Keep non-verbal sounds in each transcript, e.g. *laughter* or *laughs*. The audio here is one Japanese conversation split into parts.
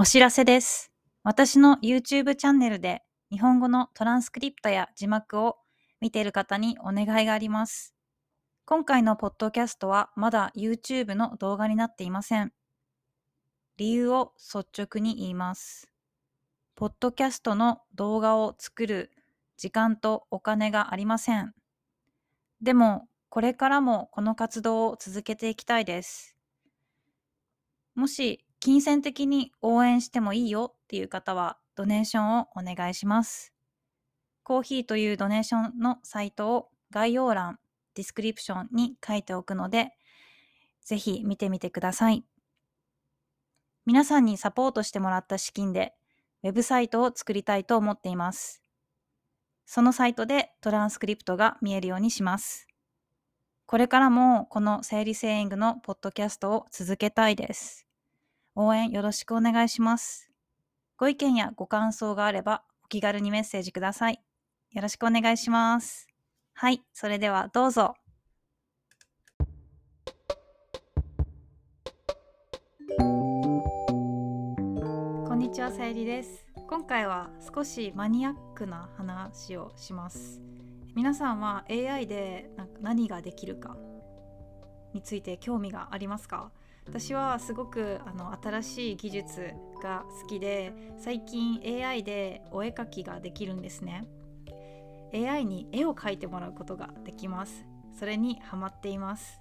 お知らせです。私の YouTube チャンネルで日本語のトランスクリプトや字幕を見ている方にお願いがあります。今回のポッドキャストはまだ YouTube の動画になっていません。理由を率直に言います。ポッドキャストの動画を作る時間とお金がありません。でも、これからもこの活動を続けていきたいです。もし、金銭的に応援してもいいよっていう方は、ドネーションをお願いします。 Ko-fi というドネーションのサイトを概要欄、ディスクリプションに書いておくので、ぜひ見てみてください。皆さんにサポートしてもらった資金で、ウェブサイトを作りたいと思っています。そのサイトでトランスクリプトが見えるようにします。これからもこの整理セーイングのポッドキャストを続けたいです。応援よろしくお願いします。ご意見やご感想があればお気軽にメッセージください。よろしくお願いします。はい、それではどうぞ。こんにちは、さゆりです。今回は少しマニアックな話をします。皆さんは AI で何ができるかについて興味がありますか？私はすごくあの新しい技術が好きで最近 AI でお絵描きができるんですね。AI に絵を描いてもらうことができます。それにハマっています、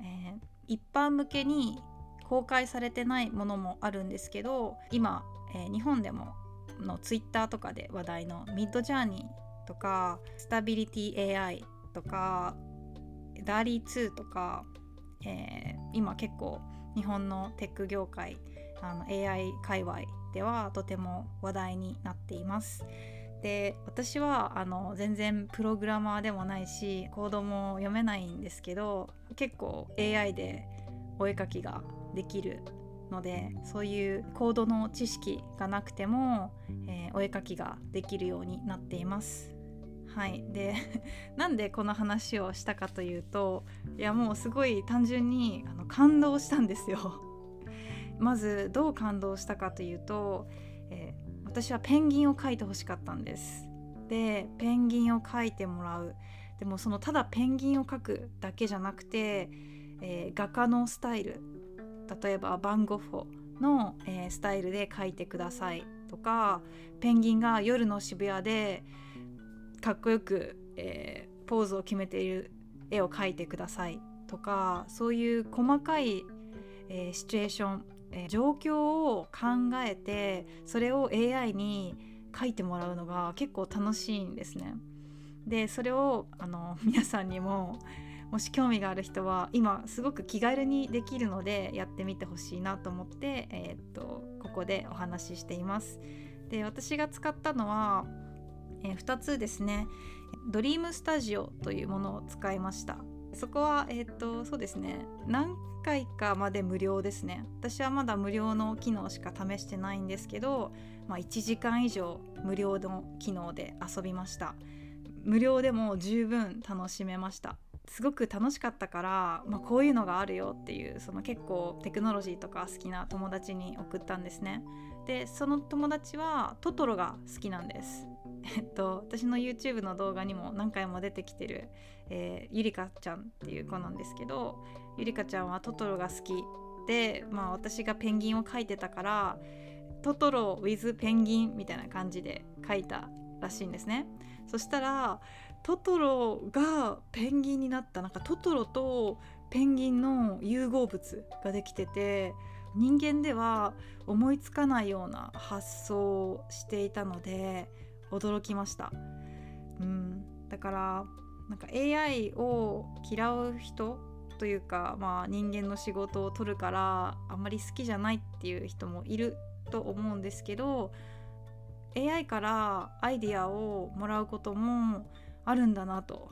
えー一般向けに公開されてないものもあるんですけど今、えー日本でもの Twitter とかで話題のミッドジャーニーとかスタビリティ AI とかダーリー2とかえー今結構日本のテック業界あの AI 界隈ではとても話題になっています。で私はあの全然プログラマーでもないしコードも読めないんですけど結構 AI でお絵描きができるのでそういうコードの知識がなくても、えーお絵描きができるようになっています。はい、で *laughs* なんでこの話をしたかというといやもうすごい単純にあの感動したんですよ。*laughs* まずどう感動したかというと、えー私はペンギンを描いてほしかったんです。でペンギンを描いてもらうでもそのただペンギンを描くだけじゃなくて、えー画家のスタイル例えばバンゴッホの、えースタイルで描いてくださいとかペンギンが夜の渋谷でかっこよく、えーポーズを決めている絵を描いてくださいとかそういう細かい、えーシチュエーション、えー状況を考えてそれを AI に描いてもらうのが結構楽しいんですね。でそれをあの皆さんにももし興味がある人は今すごく気軽にできるのでやってみてほしいなと思って、えーっとここでお話ししています。で私が使ったのは、え2つですね。ドリームスタジオというものを使いました。そこはえっ、とそうですね。何回かまで無料ですね。私はまだ無料の機能しか試してないんですけど、まあ、1時間以上無料の機能で遊びました。無料でも十分楽しめました。すごく楽しかったから、まあ、こういうのがあるよっていうその結構テクノロジーとか好きな友達に送ったんですね。でその友達はトトロが好きなんです。えっと、私の YouTube の動画にも何回も出てきてる、えーゆりかちゃんっていう子なんですけどゆりかちゃんはトトロが好きで、まあ、私がペンギンを描いてたからトトロ with ペンギンみたいな感じで描いたらしいんですね。そしたらトトロがペンギンになったなんかトトロとペンギンの融合物ができてて人間では思いつかないような発想をしていたので驚きました、うん、だからなんか AI を嫌う人というか、まあ、人間の仕事を取るからあんまり好きじゃないっていう人もいると思うんですけど AI からアイディアをもらうこともあるんだなと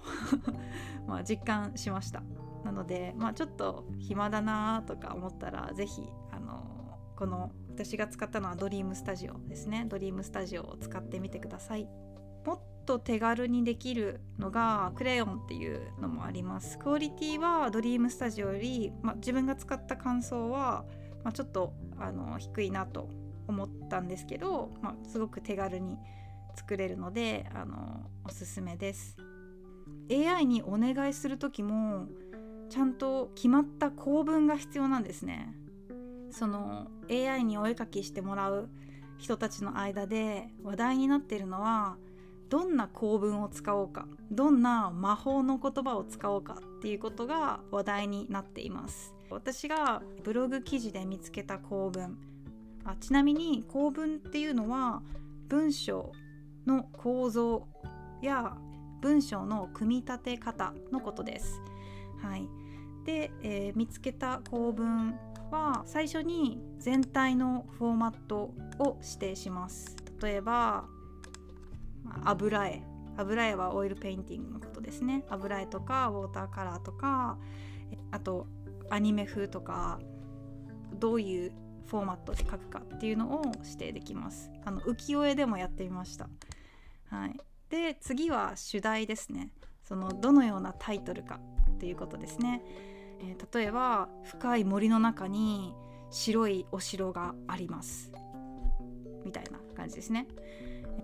*laughs* まあ実感しました。なので、まあ、ちょっと暇だなとか思ったら是非あのこの私が使ったのはドリームスタジオですね。ドリームスタジオを使ってみてください。もっと手軽にできるのがクレヨンっていうのもあります。クオリティはドリームスタジオより、まあ、自分が使った感想は、まあ、ちょっとあの低いなと思ったんですけど、まあ、すごく手軽に作れるのであのおすすめです。AI にお願いする時もちゃんと決まった構文が必要なんですね。その AI にお絵かきしてもらう人たちの間で話題になっているのはどんな構文を使おうかどんな魔法の言葉を使おうかっていうことが話題になっています。私がブログ記事で見つけた構文。あちなみに構文っていうのは文章の構造や文章の組み立て方のことです。はい、で、えー、見つけた構文は最初に全体のフォーマットを指定します。例えば油絵。油絵はオイルペインティングのことですね。油絵とかウォーターカラーとかあとアニメ風とかどういうフォーマットで書くかっていうのを指定できます。あの浮世絵でもやってみました。はい、で次は主題ですね。そのどのようなタイトルかっていうことですね、えー、例えば深い森の中に白いお城があります。みたいな感じですね。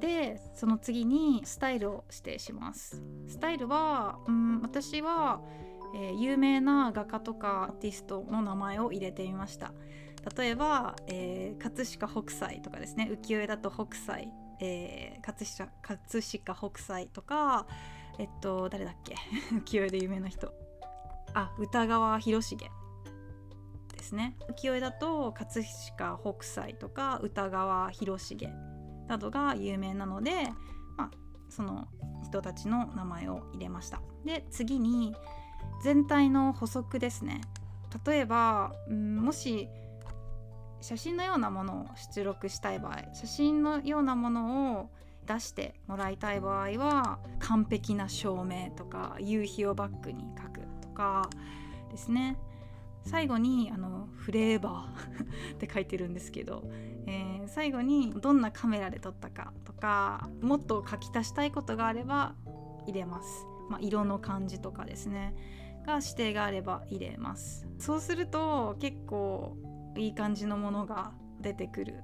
でその次にスタイルを指定します。スタイルはうん私は、えー、有名な画家とかアーティストの名前を入れてみました。例えば、えー、葛飾北斎とかですね。浮世絵だと北斎。えー、葛飾葛飾北斎とかえっと誰だっけ？*laughs* 浮世絵で有名な人。あ歌川広重ですね。浮世絵だと葛飾北斎とか歌川広重などが有名なので、まあ、その人たちの名前を入れました。で次に全体の補足ですね。例えば、もし写真のようなものを出力したい場合写真のようなものを出してもらいたい場合は完璧な照明とか夕日をバックにかですね。最後にあのフレーバー *laughs* って書いてるんですけど、えー、最後にどんなカメラで撮ったかとかもっと書き足したいことがあれば入れます、まあ、色の感じとかですね。が指定があれば入れます。そうすると結構いい感じのものが出てくる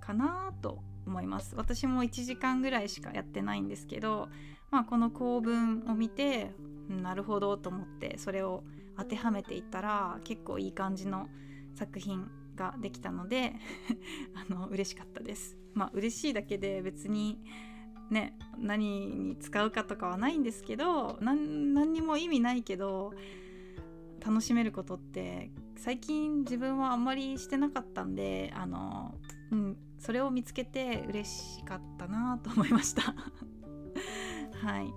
かなと思います。私も1時間ぐらいしかやってないんですけど、まあ、この構文を見てなるほどと思ってそれを当てはめていったら結構いい感じの作品ができたので *laughs* あの嬉しかったです。まあ嬉しいだけで別にね何に使うかとかはないんですけど何にも意味ないけど楽しめることって最近自分はあんまりしてなかったんであの、うん、それを見つけて嬉しかったなと思いましたはい、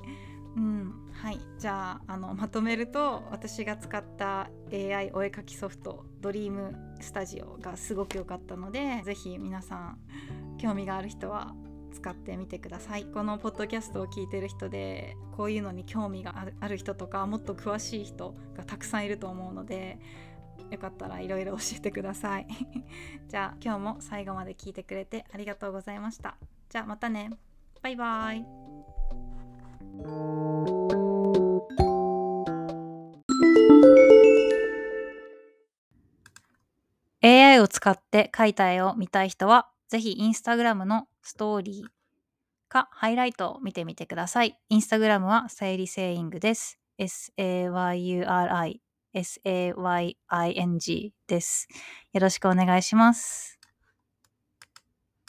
うん、はい。じゃああのまとめると私が使った AI お絵かきソフトドリームスタジオがすごく良かったので是非皆さん興味がある人は使ってみてください。このポッドキャストを聞いてる人でこういうのに興味がある人とかもっと詳しい人がたくさんいると思うのでよかったらいろいろ教えてください。*laughs* じゃあ今日も最後まで聞いてくれてありがとうございました。じゃあまたね。バイバイ。AI を使って描いた絵を見たい人は、ぜひインスタグラムのストーリーかハイライトを見てみてください。インスタグラムはさゆりセイングです。S-A-Y-U-R-I S-A-Y-I-N-G です。よろしくお願いします。